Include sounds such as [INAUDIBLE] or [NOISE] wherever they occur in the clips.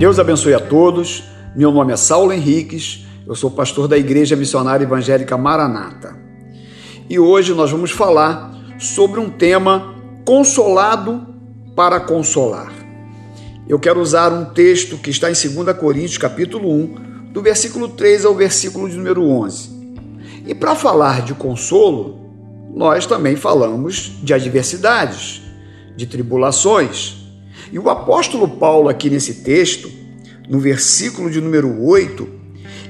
Deus abençoe a todos. Meu nome é Saulo Henriques, eu sou pastor da Igreja Missionária Evangélica Maranata. E hoje nós vamos falar sobre um tema consolado para consolar. Eu quero usar um texto que está em 2 Coríntios, capítulo 1, do versículo 3 ao versículo de número 11. E para falar de consolo, nós também falamos de adversidades, de tribulações, e o apóstolo Paulo, aqui nesse texto, no versículo de número 8,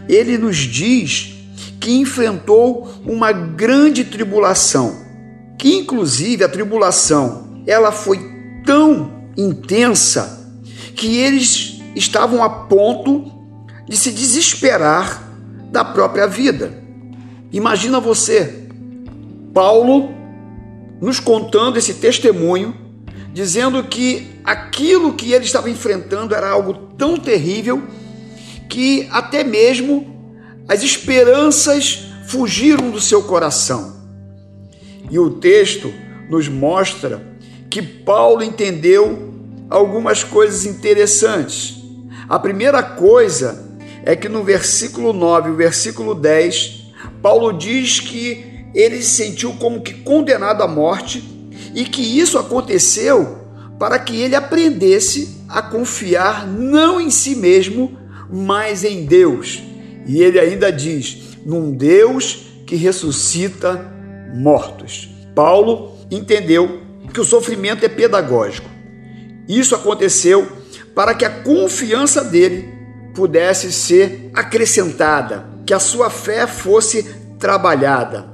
ele nos diz que enfrentou uma grande tribulação, que inclusive a tribulação, ela foi tão intensa que eles estavam a ponto de se desesperar da própria vida. Imagina você, Paulo nos contando esse testemunho dizendo que aquilo que ele estava enfrentando era algo tão terrível que até mesmo as esperanças fugiram do seu coração. E o texto nos mostra que Paulo entendeu algumas coisas interessantes. A primeira coisa é que no versículo 9 e versículo 10, Paulo diz que ele se sentiu como que condenado à morte e que isso aconteceu para que ele aprendesse a confiar não em si mesmo, mas em Deus. E ele ainda diz: num Deus que ressuscita mortos. Paulo entendeu que o sofrimento é pedagógico. Isso aconteceu para que a confiança dele pudesse ser acrescentada, que a sua fé fosse trabalhada.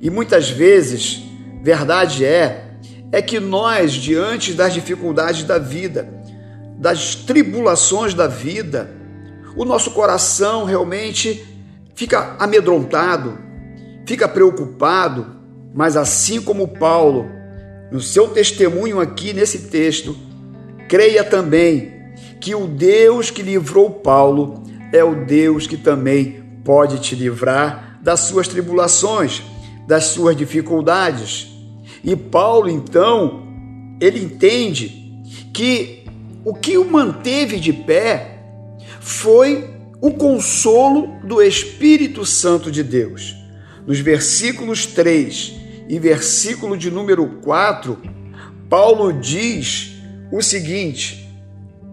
E muitas vezes Verdade é é que nós diante das dificuldades da vida, das tribulações da vida, o nosso coração realmente fica amedrontado, fica preocupado, mas assim como Paulo, no seu testemunho aqui nesse texto, creia também que o Deus que livrou Paulo é o Deus que também pode te livrar das suas tribulações, das suas dificuldades. E Paulo, então, ele entende que o que o manteve de pé foi o consolo do Espírito Santo de Deus. Nos versículos 3 e versículo de número 4, Paulo diz o seguinte: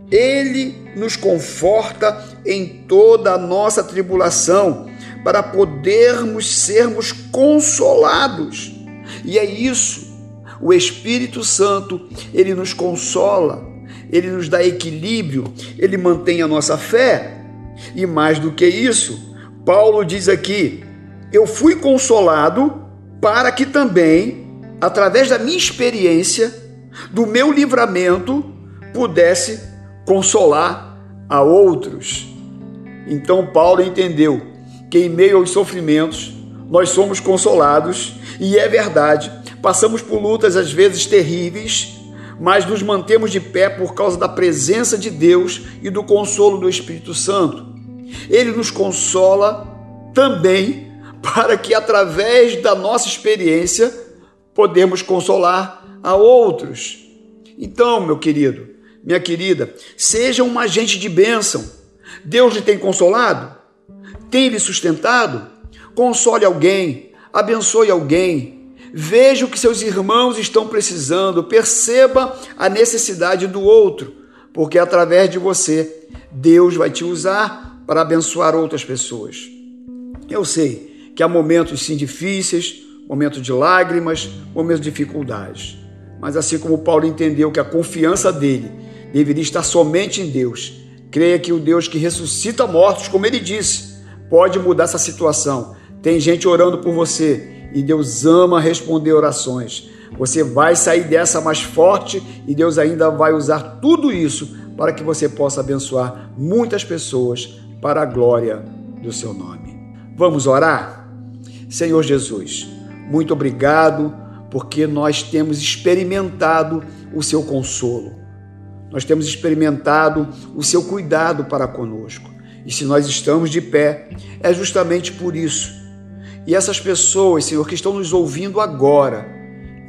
Ele nos conforta em toda a nossa tribulação, para podermos sermos consolados e é isso. O Espírito Santo, ele nos consola, ele nos dá equilíbrio, ele mantém a nossa fé. E mais do que isso, Paulo diz aqui: eu fui consolado para que também, através da minha experiência, do meu livramento, pudesse consolar a outros. Então Paulo entendeu que em meio aos sofrimentos nós somos consolados e é verdade, passamos por lutas às vezes terríveis, mas nos mantemos de pé por causa da presença de Deus e do consolo do Espírito Santo. Ele nos consola também [LAUGHS] para que através da nossa experiência podemos consolar a outros. Então, meu querido, minha querida, seja um agente de bênção. Deus lhe tem consolado? Tem lhe sustentado? Console alguém, abençoe alguém, veja o que seus irmãos estão precisando, perceba a necessidade do outro, porque através de você, Deus vai te usar para abençoar outras pessoas. Eu sei que há momentos sim difíceis, momentos de lágrimas, momentos de dificuldades. Mas assim como Paulo entendeu que a confiança dele deveria estar somente em Deus, creia que o Deus que ressuscita mortos, como ele disse, pode mudar essa situação tem gente orando por você e Deus ama responder orações. Você vai sair dessa mais forte e Deus ainda vai usar tudo isso para que você possa abençoar muitas pessoas para a glória do seu nome. Vamos orar? Senhor Jesus, muito obrigado porque nós temos experimentado o seu consolo. Nós temos experimentado o seu cuidado para conosco. E se nós estamos de pé, é justamente por isso e essas pessoas, Senhor, que estão nos ouvindo agora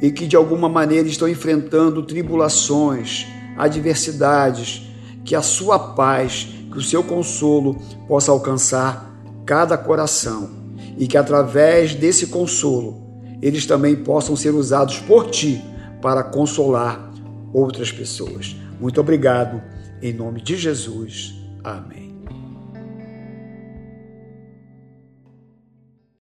e que de alguma maneira estão enfrentando tribulações, adversidades, que a sua paz, que o seu consolo possa alcançar cada coração e que através desse consolo eles também possam ser usados por ti para consolar outras pessoas. Muito obrigado, em nome de Jesus. Amém.